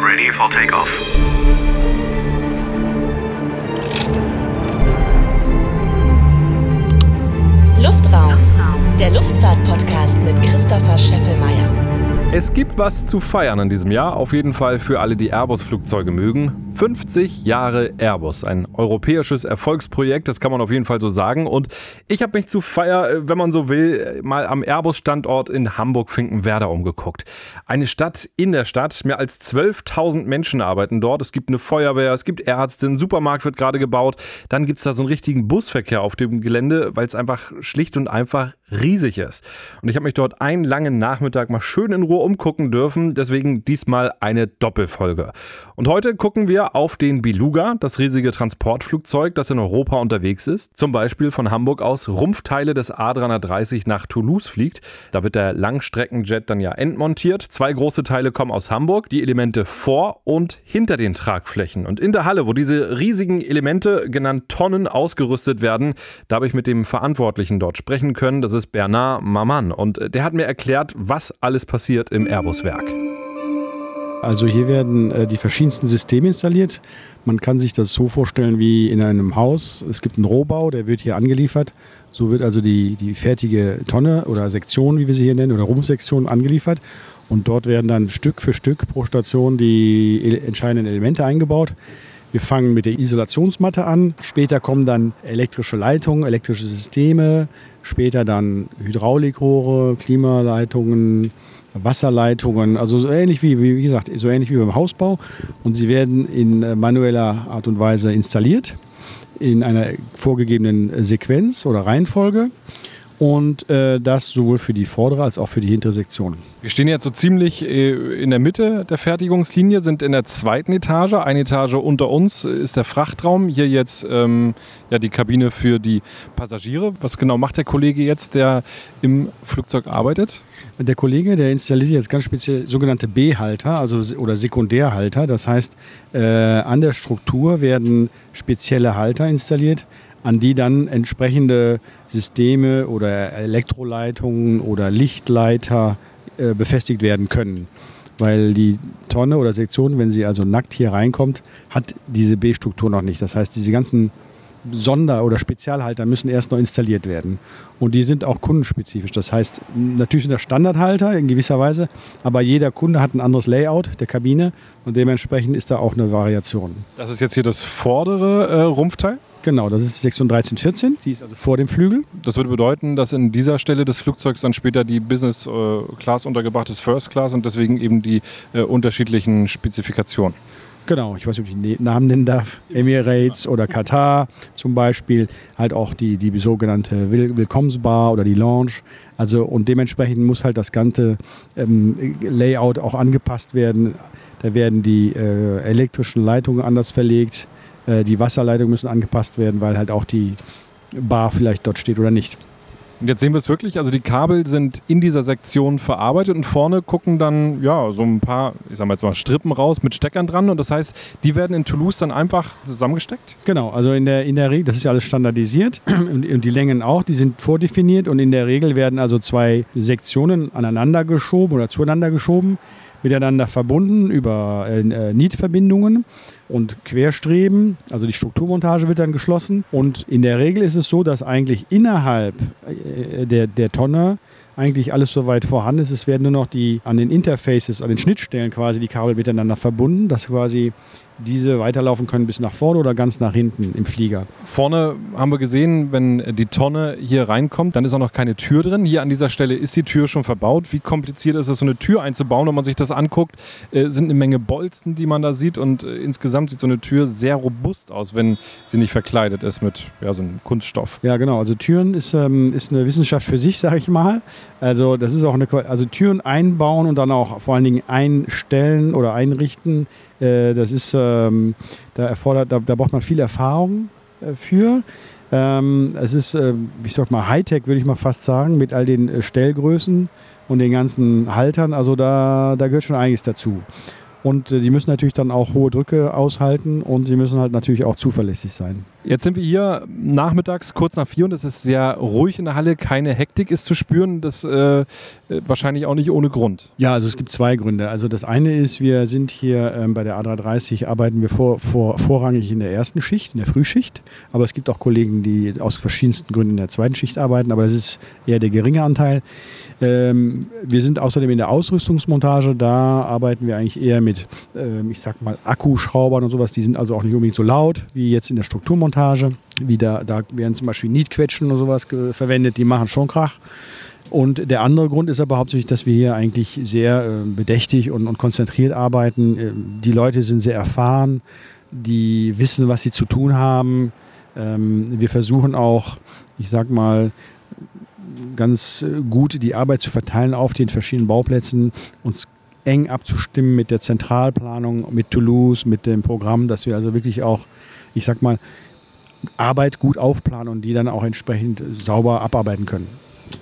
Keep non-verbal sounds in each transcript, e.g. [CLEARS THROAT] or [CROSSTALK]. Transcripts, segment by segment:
Ready for takeoff. Luftraum, der Luftfahrt-Podcast mit Christopher Scheffelmeier. Es gibt was zu feiern in diesem Jahr, auf jeden Fall für alle, die Airbus-Flugzeuge mögen. 50 Jahre Airbus, ein europäisches Erfolgsprojekt, das kann man auf jeden Fall so sagen. Und ich habe mich zu Feier, äh, wenn man so will, mal am Airbus-Standort in Hamburg-Finkenwerder umgeguckt. Eine Stadt in der Stadt, mehr als 12.000 Menschen arbeiten dort. Es gibt eine Feuerwehr, es gibt Ärzte, ein Supermarkt wird gerade gebaut. Dann gibt es da so einen richtigen Busverkehr auf dem Gelände, weil es einfach schlicht und einfach riesig ist. Und ich habe mich dort einen langen Nachmittag mal schön in Ruhe umgucken dürfen. Deswegen diesmal eine Doppelfolge. Und heute gucken wir auf den Beluga, das riesige Transportflugzeug, das in Europa unterwegs ist. Zum Beispiel von Hamburg aus Rumpfteile des A330 nach Toulouse fliegt. Da wird der Langstreckenjet dann ja entmontiert. Zwei große Teile kommen aus Hamburg, die Elemente vor und hinter den Tragflächen. Und in der Halle, wo diese riesigen Elemente, genannt Tonnen, ausgerüstet werden, da habe ich mit dem Verantwortlichen dort sprechen können. Das ist Bernard Maman. Und der hat mir erklärt, was alles passiert im Airbus-Werk. Also hier werden äh, die verschiedensten Systeme installiert. Man kann sich das so vorstellen wie in einem Haus. Es gibt einen Rohbau, der wird hier angeliefert. So wird also die, die fertige Tonne oder Sektion, wie wir sie hier nennen, oder Rumpfsektion angeliefert. Und dort werden dann Stück für Stück pro Station die entscheidenden Elemente eingebaut. Wir fangen mit der Isolationsmatte an. Später kommen dann elektrische Leitungen, elektrische Systeme. Später dann Hydraulikrohre, Klimaleitungen, Wasserleitungen. Also so ähnlich wie, wie gesagt, so ähnlich wie beim Hausbau. Und sie werden in äh, manueller Art und Weise installiert in einer vorgegebenen Sequenz oder Reihenfolge und äh, das sowohl für die vordere als auch für die hintere Sektion. Wir stehen jetzt so ziemlich äh, in der Mitte der Fertigungslinie, sind in der zweiten Etage. Eine Etage unter uns ist der Frachtraum. Hier jetzt ähm, ja, die Kabine für die Passagiere. Was genau macht der Kollege jetzt, der im Flugzeug arbeitet? Der Kollege, der installiert jetzt ganz speziell sogenannte B-Halter also, oder Sekundärhalter. Das heißt, äh, an der Struktur werden spezielle Halter installiert, an die dann entsprechende Systeme oder Elektroleitungen oder Lichtleiter äh, befestigt werden können. Weil die Tonne oder Sektion, wenn sie also nackt hier reinkommt, hat diese B-Struktur noch nicht. Das heißt, diese ganzen Sonder- oder Spezialhalter müssen erst noch installiert werden. Und die sind auch kundenspezifisch. Das heißt, natürlich sind das Standardhalter in gewisser Weise, aber jeder Kunde hat ein anderes Layout der Kabine und dementsprechend ist da auch eine Variation. Das ist jetzt hier das vordere äh, Rumpfteil? Genau, das ist die Sektion 1314. Die ist also vor dem Flügel. Das würde bedeuten, dass in dieser Stelle des Flugzeugs dann später die Business äh, Class untergebracht ist, First Class und deswegen eben die äh, unterschiedlichen Spezifikationen. Genau, ich weiß nicht, ob ich die Namen nennen darf. Emirates oder Katar zum Beispiel. Halt auch die, die sogenannte Will Willkommensbar oder die Lounge. Also und dementsprechend muss halt das ganze ähm, Layout auch angepasst werden. Da werden die äh, elektrischen Leitungen anders verlegt. Äh, die Wasserleitungen müssen angepasst werden, weil halt auch die Bar vielleicht dort steht oder nicht. Und jetzt sehen wir es wirklich, also die Kabel sind in dieser Sektion verarbeitet und vorne gucken dann ja so ein paar, ich sag mal jetzt mal Strippen raus mit Steckern dran. Und das heißt, die werden in Toulouse dann einfach zusammengesteckt? Genau, also in der, in der Regel, das ist ja alles standardisiert [CLEARS THROAT] und, und die Längen auch, die sind vordefiniert. Und in der Regel werden also zwei Sektionen aneinander geschoben oder zueinander geschoben miteinander verbunden über äh, äh, Nietverbindungen und Querstreben. Also die Strukturmontage wird dann geschlossen. Und in der Regel ist es so, dass eigentlich innerhalb äh, der, der Tonne eigentlich alles soweit vorhanden ist. Es werden nur noch die an den Interfaces, an den Schnittstellen quasi die Kabel miteinander verbunden, dass quasi diese weiterlaufen können bis nach vorne oder ganz nach hinten im Flieger. Vorne haben wir gesehen, wenn die Tonne hier reinkommt, dann ist auch noch keine Tür drin. Hier an dieser Stelle ist die Tür schon verbaut. Wie kompliziert ist es, so eine Tür einzubauen? Wenn man sich das anguckt, äh, sind eine Menge Bolzen, die man da sieht und äh, insgesamt sieht so eine Tür sehr robust aus, wenn sie nicht verkleidet ist mit ja, so einem Kunststoff. Ja, genau. Also Türen ist, ähm, ist eine Wissenschaft für sich, [LAUGHS] sage ich mal. Also das ist auch eine, also Türen einbauen und dann auch vor allen Dingen einstellen oder einrichten äh, das ist, ähm, da erfordert, da, da, braucht man viel Erfahrung äh, für. Ähm, es ist, äh, ich sag mal, Hightech, würde ich mal fast sagen, mit all den äh, Stellgrößen und den ganzen Haltern. Also da, da gehört schon einiges dazu. Und äh, die müssen natürlich dann auch hohe Drücke aushalten und sie müssen halt natürlich auch zuverlässig sein. Jetzt sind wir hier nachmittags kurz nach vier und es ist sehr ruhig in der Halle. Keine Hektik ist zu spüren. Das äh, wahrscheinlich auch nicht ohne Grund. Ja, also es gibt zwei Gründe. Also das eine ist, wir sind hier ähm, bei der A330 arbeiten wir vor, vor, vorrangig in der ersten Schicht, in der Frühschicht. Aber es gibt auch Kollegen, die aus verschiedensten Gründen in der zweiten Schicht arbeiten. Aber das ist eher der geringe Anteil. Ähm, wir sind außerdem in der Ausrüstungsmontage. Da arbeiten wir eigentlich eher mit, ähm, ich sag mal, Akkuschraubern und sowas. Die sind also auch nicht unbedingt so laut wie jetzt in der Strukturmontage. Wie da, da werden zum Beispiel Nietquetschen oder sowas verwendet, die machen schon Krach. Und der andere Grund ist aber hauptsächlich, dass wir hier eigentlich sehr äh, bedächtig und, und, konzentriert arbeiten. Äh, die Leute sind sehr erfahren, die wissen, was sie zu tun haben. Ähm, wir versuchen auch, ich sag mal, ganz gut die Arbeit zu verteilen auf den verschiedenen Bauplätzen, uns eng abzustimmen mit der Zentralplanung, mit Toulouse, mit dem Programm, dass wir also wirklich auch, ich sag mal, Arbeit gut aufplanen und die dann auch entsprechend sauber abarbeiten können.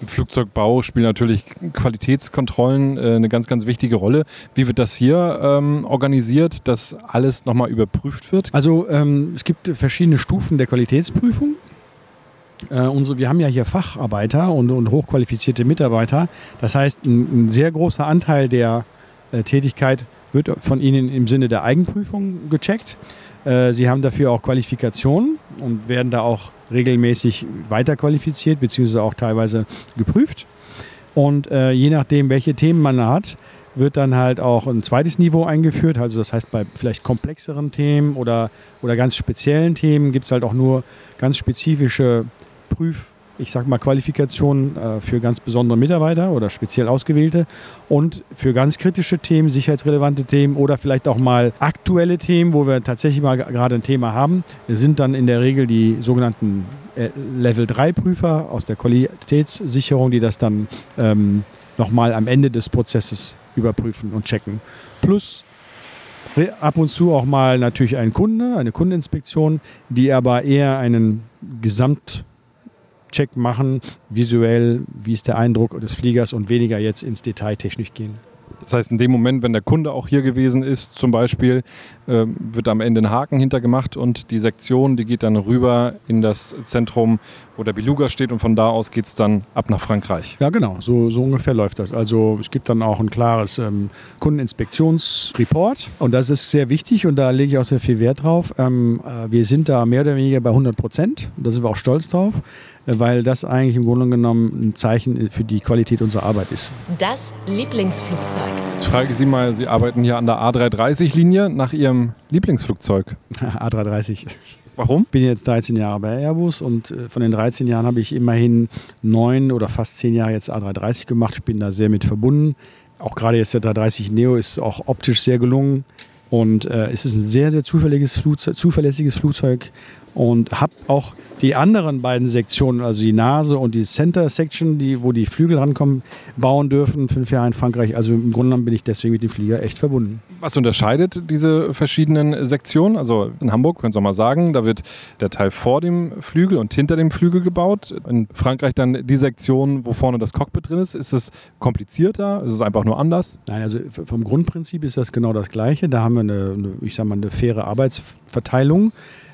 Im Flugzeugbau spielen natürlich Qualitätskontrollen äh, eine ganz, ganz wichtige Rolle. Wie wird das hier ähm, organisiert, dass alles nochmal überprüft wird? Also ähm, es gibt verschiedene Stufen der Qualitätsprüfung. Äh, unsere, wir haben ja hier Facharbeiter und, und hochqualifizierte Mitarbeiter. Das heißt, ein, ein sehr großer Anteil der äh, Tätigkeit wird von ihnen im Sinne der Eigenprüfung gecheckt. Äh, sie haben dafür auch Qualifikationen und werden da auch regelmäßig weiterqualifiziert, beziehungsweise auch teilweise geprüft. Und äh, je nachdem, welche Themen man hat, wird dann halt auch ein zweites Niveau eingeführt. Also das heißt, bei vielleicht komplexeren Themen oder, oder ganz speziellen Themen gibt es halt auch nur ganz spezifische Prüf- ich sag mal, Qualifikationen äh, für ganz besondere Mitarbeiter oder speziell ausgewählte und für ganz kritische Themen, sicherheitsrelevante Themen oder vielleicht auch mal aktuelle Themen, wo wir tatsächlich mal gerade ein Thema haben, sind dann in der Regel die sogenannten äh, Level 3 Prüfer aus der Qualitätssicherung, die das dann ähm, nochmal am Ende des Prozesses überprüfen und checken. Plus ab und zu auch mal natürlich ein Kunde, eine Kundeninspektion, die aber eher einen Gesamt Check machen, visuell, wie ist der Eindruck des Fliegers und weniger jetzt ins Detail technisch gehen. Das heißt, in dem Moment, wenn der Kunde auch hier gewesen ist, zum Beispiel, äh, wird am Ende ein Haken hintergemacht und die Sektion, die geht dann rüber in das Zentrum, wo der Beluga steht und von da aus geht es dann ab nach Frankreich. Ja, genau, so, so ungefähr läuft das. Also es gibt dann auch ein klares ähm, Kundeninspektionsreport und das ist sehr wichtig und da lege ich auch sehr viel Wert drauf. Ähm, äh, wir sind da mehr oder weniger bei 100 Prozent, da sind wir auch stolz drauf weil das eigentlich im Grunde genommen ein Zeichen für die Qualität unserer Arbeit ist. Das Lieblingsflugzeug. Jetzt frage ich Sie mal, Sie arbeiten hier an der A330-Linie nach Ihrem Lieblingsflugzeug. [LAUGHS] A330. Warum? Ich bin jetzt 13 Jahre bei Airbus und äh, von den 13 Jahren habe ich immerhin neun oder fast zehn Jahre jetzt A330 gemacht. Ich bin da sehr mit verbunden. Auch gerade jetzt der 330 Neo ist auch optisch sehr gelungen. Und äh, es ist ein sehr, sehr zuverlässiges Flugzeug, zuverlässiges Flugzeug und habe auch die anderen beiden Sektionen, also die Nase und die Center Section, die, wo die Flügel rankommen, bauen dürfen, fünf Jahre in Frankreich. Also im Grunde genommen bin ich deswegen mit dem Flieger echt verbunden. Was unterscheidet diese verschiedenen Sektionen? Also in Hamburg, können Sie auch mal sagen, da wird der Teil vor dem Flügel und hinter dem Flügel gebaut. In Frankreich dann die Sektion, wo vorne das Cockpit drin ist. Ist es komplizierter? Ist es einfach nur anders? Nein, also vom Grundprinzip ist das genau das Gleiche. Da haben wir eine, eine ich sag mal, eine faire Arbeitsverteilung.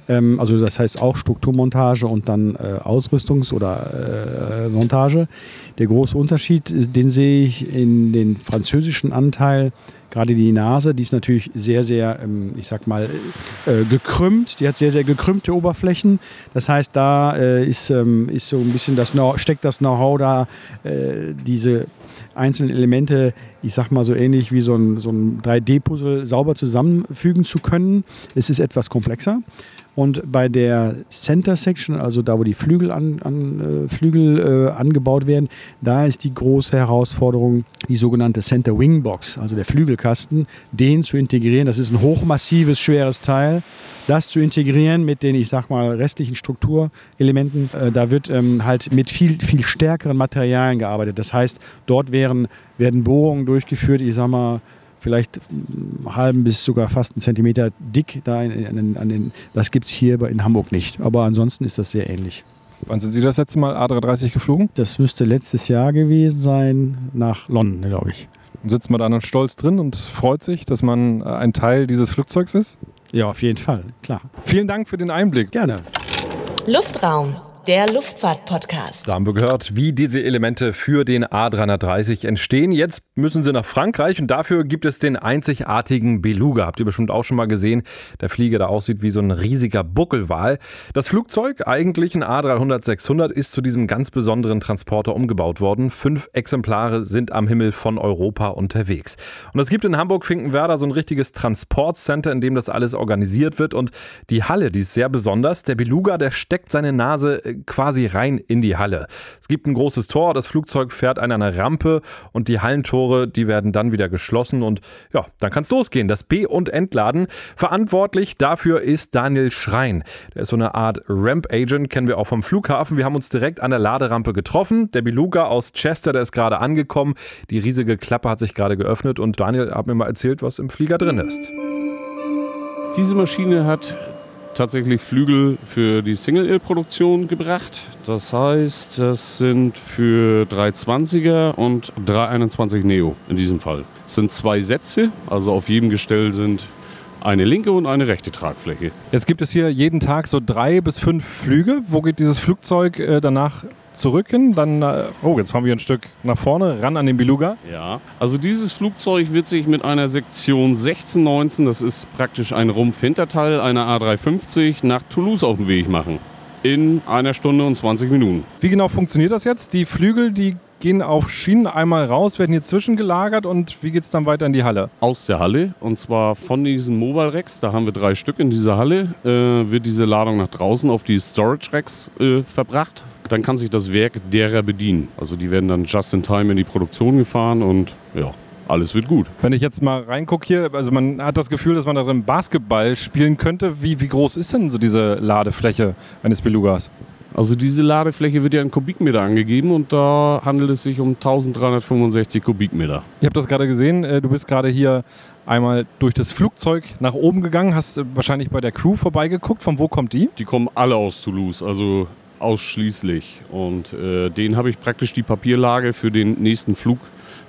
Ähm, also das heißt auch Strukturmontage und dann äh, Ausrüstungs- oder äh, Montage. Der große Unterschied, den sehe ich in den französischen Anteil. Gerade die Nase, die ist natürlich sehr, sehr, ähm, ich sag mal, äh, gekrümmt. Die hat sehr, sehr gekrümmte Oberflächen. Das heißt, da äh, ist, ähm, ist so ein bisschen das steckt das Know-how da, äh, diese einzelnen Elemente, ich sag mal so ähnlich wie so ein, so ein 3D-Puzzle sauber zusammenfügen zu können. Es ist etwas komplexer. Und bei der Center Section, also da, wo die Flügel, an, an, äh, Flügel äh, angebaut werden, da ist die große Herausforderung, die sogenannte Center Wing Box, also der Flügelkasten, den zu integrieren. Das ist ein hochmassives, schweres Teil. Das zu integrieren mit den, ich sag mal, restlichen Strukturelementen, äh, da wird ähm, halt mit viel, viel stärkeren Materialien gearbeitet. Das heißt, dort werden, werden Bohrungen durchgeführt, ich sag mal, vielleicht einen halben bis sogar fast einen Zentimeter dick. Da an den, an den, das gibt es hier in Hamburg nicht. Aber ansonsten ist das sehr ähnlich. Wann sind Sie das letzte Mal A330 geflogen? Das müsste letztes Jahr gewesen sein, nach London, glaube ich. Und sitzt man da dann stolz drin und freut sich, dass man äh, ein Teil dieses Flugzeugs ist? Ja, auf jeden Fall, klar. Vielen Dank für den Einblick. Gerne. Luftraum, der Luftfahrt-Podcast. Da haben wir gehört, wie diese Elemente für den A330 entstehen. Jetzt müssen sie nach Frankreich und dafür gibt es den einzigartigen Beluga. Habt ihr bestimmt auch schon mal gesehen. Der Flieger, der aussieht wie so ein riesiger Buckelwal. Das Flugzeug, eigentlich ein A300-600, ist zu diesem ganz besonderen Transporter umgebaut worden. Fünf Exemplare sind am Himmel von Europa unterwegs. Und es gibt in Hamburg-Finkenwerder so ein richtiges Transportcenter, in dem das alles organisiert wird. Und die Halle, die ist sehr besonders. Der Beluga, der steckt seine Nase quasi rein in die Halle. Es gibt ein großes Tor, das Flugzeug fährt an einer Rampe und die Hallentore, die werden dann wieder geschlossen und ja, dann kann es losgehen. Das B- und Entladen. Verantwortlich dafür ist Daniel Schrein. Der ist so eine Art Ramp-Agent, kennen wir auch vom Flughafen. Wir haben uns direkt an der Laderampe getroffen. Der Beluga aus Chester, der ist gerade angekommen. Die riesige Klappe hat sich gerade geöffnet und Daniel hat mir mal erzählt, was im Flieger drin ist. Diese Maschine hat tatsächlich Flügel für die Single-Ill-Produktion gebracht. Das heißt, das sind für 320er und 321 Neo in diesem Fall. Es sind zwei Sätze, also auf jedem Gestell sind eine linke und eine rechte Tragfläche. Jetzt gibt es hier jeden Tag so drei bis fünf Flüge. Wo geht dieses Flugzeug äh, danach zurück hin? Dann, äh, oh, jetzt fahren wir ein Stück nach vorne, ran an den Beluga. Ja, also dieses Flugzeug wird sich mit einer Sektion 1619, das ist praktisch ein Rumpfhinterteil einer A350, nach Toulouse auf den Weg machen. In einer Stunde und 20 Minuten. Wie genau funktioniert das jetzt? Die Flügel, die gehen auf Schienen einmal raus, werden hier zwischengelagert und wie geht es dann weiter in die Halle? Aus der Halle und zwar von diesen Mobile Racks, da haben wir drei Stück in dieser Halle, äh, wird diese Ladung nach draußen auf die Storage Racks äh, verbracht. Dann kann sich das Werk derer bedienen. Also die werden dann just in time in die Produktion gefahren und ja, alles wird gut. Wenn ich jetzt mal reingucke hier, also man hat das Gefühl, dass man da drin Basketball spielen könnte. Wie, wie groß ist denn so diese Ladefläche eines Belugas? Also diese Ladefläche wird ja in Kubikmeter angegeben und da handelt es sich um 1365 Kubikmeter. Ich habe das gerade gesehen, äh, du bist gerade hier einmal durch das Flugzeug nach oben gegangen, hast äh, wahrscheinlich bei der Crew vorbeigeguckt. Von wo kommt die? Die kommen alle aus Toulouse, also ausschließlich. Und äh, denen habe ich praktisch die Papierlage für den nächsten Flug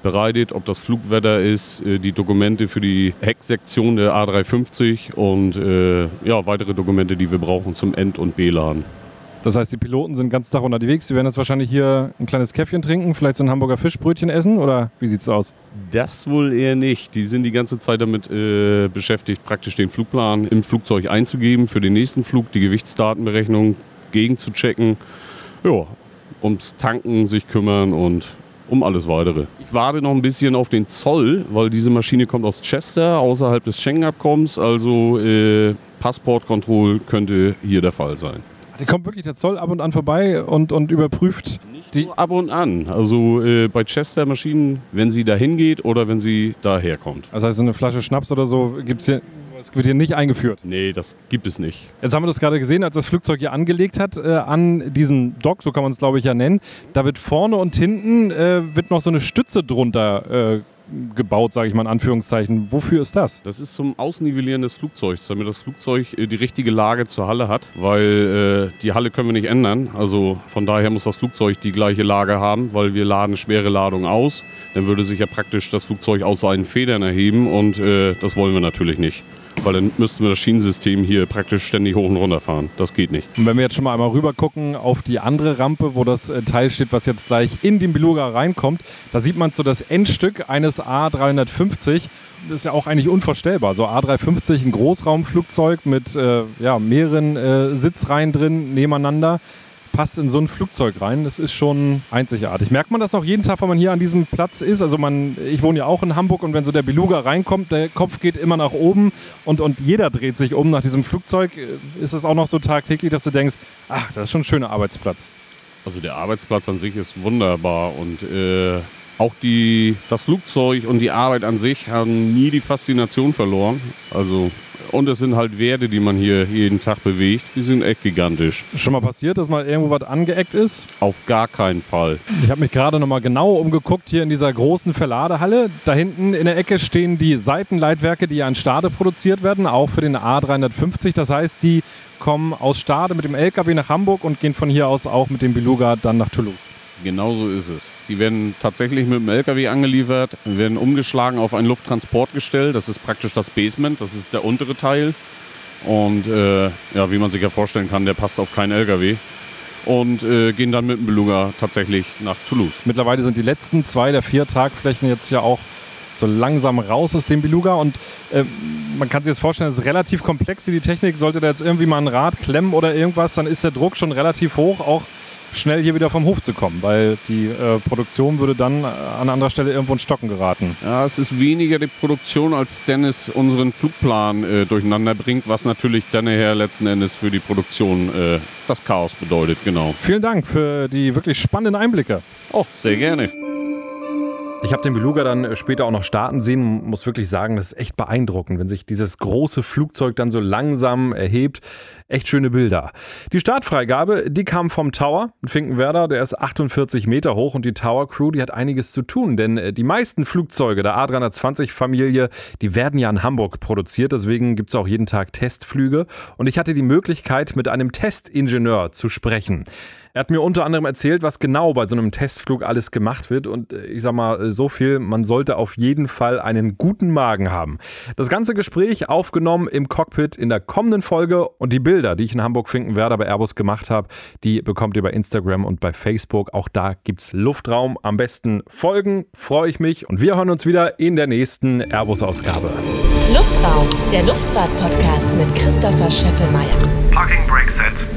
bereitet, ob das Flugwetter ist, äh, die Dokumente für die Hecksektion der A350 und äh, ja, weitere Dokumente, die wir brauchen zum End- und B-Laden. Das heißt, die Piloten sind den ganzen Tag unterwegs. Sie werden jetzt wahrscheinlich hier ein kleines Käffchen trinken, vielleicht so ein Hamburger Fischbrötchen essen oder wie sieht's aus? Das wohl eher nicht. Die sind die ganze Zeit damit äh, beschäftigt, praktisch den Flugplan im Flugzeug einzugeben für den nächsten Flug, die Gewichtsdatenberechnung gegenzuchecken. Ja, ums Tanken sich kümmern und um alles weitere. Ich warte noch ein bisschen auf den Zoll, weil diese Maschine kommt aus Chester, außerhalb des Schengen-Abkommens. Also äh, Passportkontroll könnte hier der Fall sein. Die kommt wirklich der Zoll ab und an vorbei und, und überprüft die. Ab und an. Also äh, bei Chester-Maschinen, wenn sie da hingeht oder wenn sie daher kommt. Das heißt, eine Flasche Schnaps oder so gibt's hier. Das wird hier nicht eingeführt. Nee, das gibt es nicht. Jetzt haben wir das gerade gesehen, als das Flugzeug hier angelegt hat, äh, an diesem Dock, so kann man es glaube ich ja nennen. Da wird vorne und hinten äh, wird noch so eine Stütze drunter äh, gebaut, sage ich mal in Anführungszeichen. Wofür ist das? Das ist zum Ausnivellieren des Flugzeugs, damit das Flugzeug äh, die richtige Lage zur Halle hat, weil äh, die Halle können wir nicht ändern. Also von daher muss das Flugzeug die gleiche Lage haben, weil wir laden schwere Ladungen aus. Dann würde sich ja praktisch das Flugzeug aus seinen Federn erheben und äh, das wollen wir natürlich nicht. Weil dann müssten wir das Schienensystem hier praktisch ständig hoch und runter fahren. Das geht nicht. Und wenn wir jetzt schon mal einmal rüber gucken auf die andere Rampe, wo das äh, Teil steht, was jetzt gleich in den Beluga reinkommt, da sieht man so das Endstück eines A350. Das ist ja auch eigentlich unvorstellbar. So A350, ein Großraumflugzeug mit äh, ja, mehreren äh, Sitzreihen drin nebeneinander passt in so ein Flugzeug rein. Das ist schon einzigartig. Merkt man das auch jeden Tag, wenn man hier an diesem Platz ist? Also man, ich wohne ja auch in Hamburg und wenn so der Beluga reinkommt, der Kopf geht immer nach oben und, und jeder dreht sich um nach diesem Flugzeug. Ist es auch noch so tagtäglich, dass du denkst, ach, das ist schon ein schöner Arbeitsplatz? Also der Arbeitsplatz an sich ist wunderbar und äh, auch die, das Flugzeug und die Arbeit an sich haben nie die Faszination verloren. Also Und es sind halt Werte, die man hier jeden Tag bewegt. Die sind echt gigantisch. Schon mal passiert, dass mal irgendwo was angeeckt ist? Auf gar keinen Fall. Ich habe mich gerade noch mal genau umgeguckt hier in dieser großen Verladehalle. Da hinten in der Ecke stehen die Seitenleitwerke, die ja in Stade produziert werden, auch für den A350. Das heißt, die kommen aus Stade mit dem LKW nach Hamburg und gehen von hier aus auch mit dem Beluga dann nach Toulouse. Genau so ist es. Die werden tatsächlich mit dem LKW angeliefert, werden umgeschlagen auf ein Lufttransportgestell. Das ist praktisch das Basement, das ist der untere Teil. Und äh, ja, wie man sich ja vorstellen kann, der passt auf keinen LKW. Und äh, gehen dann mit dem Beluga tatsächlich nach Toulouse. Mittlerweile sind die letzten zwei der vier Tagflächen jetzt ja auch so langsam raus aus dem Beluga und äh, man kann sich jetzt vorstellen, es ist relativ komplex, die Technik. Sollte da jetzt irgendwie mal ein Rad klemmen oder irgendwas, dann ist der Druck schon relativ hoch, auch schnell hier wieder vom Hof zu kommen, weil die äh, Produktion würde dann an anderer Stelle irgendwo in Stocken geraten. Ja, es ist weniger die Produktion, als Dennis unseren Flugplan äh, durcheinander bringt, was natürlich dann nachher letzten Endes für die Produktion äh, das Chaos bedeutet, genau. Vielen Dank für die wirklich spannenden Einblicke. Oh, sehr gerne. Ich habe den Beluga dann später auch noch starten sehen. Muss wirklich sagen, das ist echt beeindruckend, wenn sich dieses große Flugzeug dann so langsam erhebt. Echt schöne Bilder. Die Startfreigabe, die kam vom Tower in Finkenwerder. Der ist 48 Meter hoch und die Tower Crew, die hat einiges zu tun, denn äh, die meisten Flugzeuge der A320-Familie, die werden ja in Hamburg produziert. Deswegen gibt es auch jeden Tag Testflüge. Und ich hatte die Möglichkeit, mit einem Testingenieur zu sprechen. Er hat mir unter anderem erzählt, was genau bei so einem Testflug alles gemacht wird. Und äh, ich sag mal so viel, man sollte auf jeden Fall einen guten Magen haben. Das ganze Gespräch aufgenommen im Cockpit in der kommenden Folge und die Bilder, die ich in Hamburg-Finkenwerder bei Airbus gemacht habe, die bekommt ihr bei Instagram und bei Facebook. Auch da gibt's Luftraum. Am besten folgen, freue ich mich und wir hören uns wieder in der nächsten Airbus-Ausgabe. Luftraum, der Luftfahrt-Podcast mit Christopher Scheffelmeier. Parking Brake Set.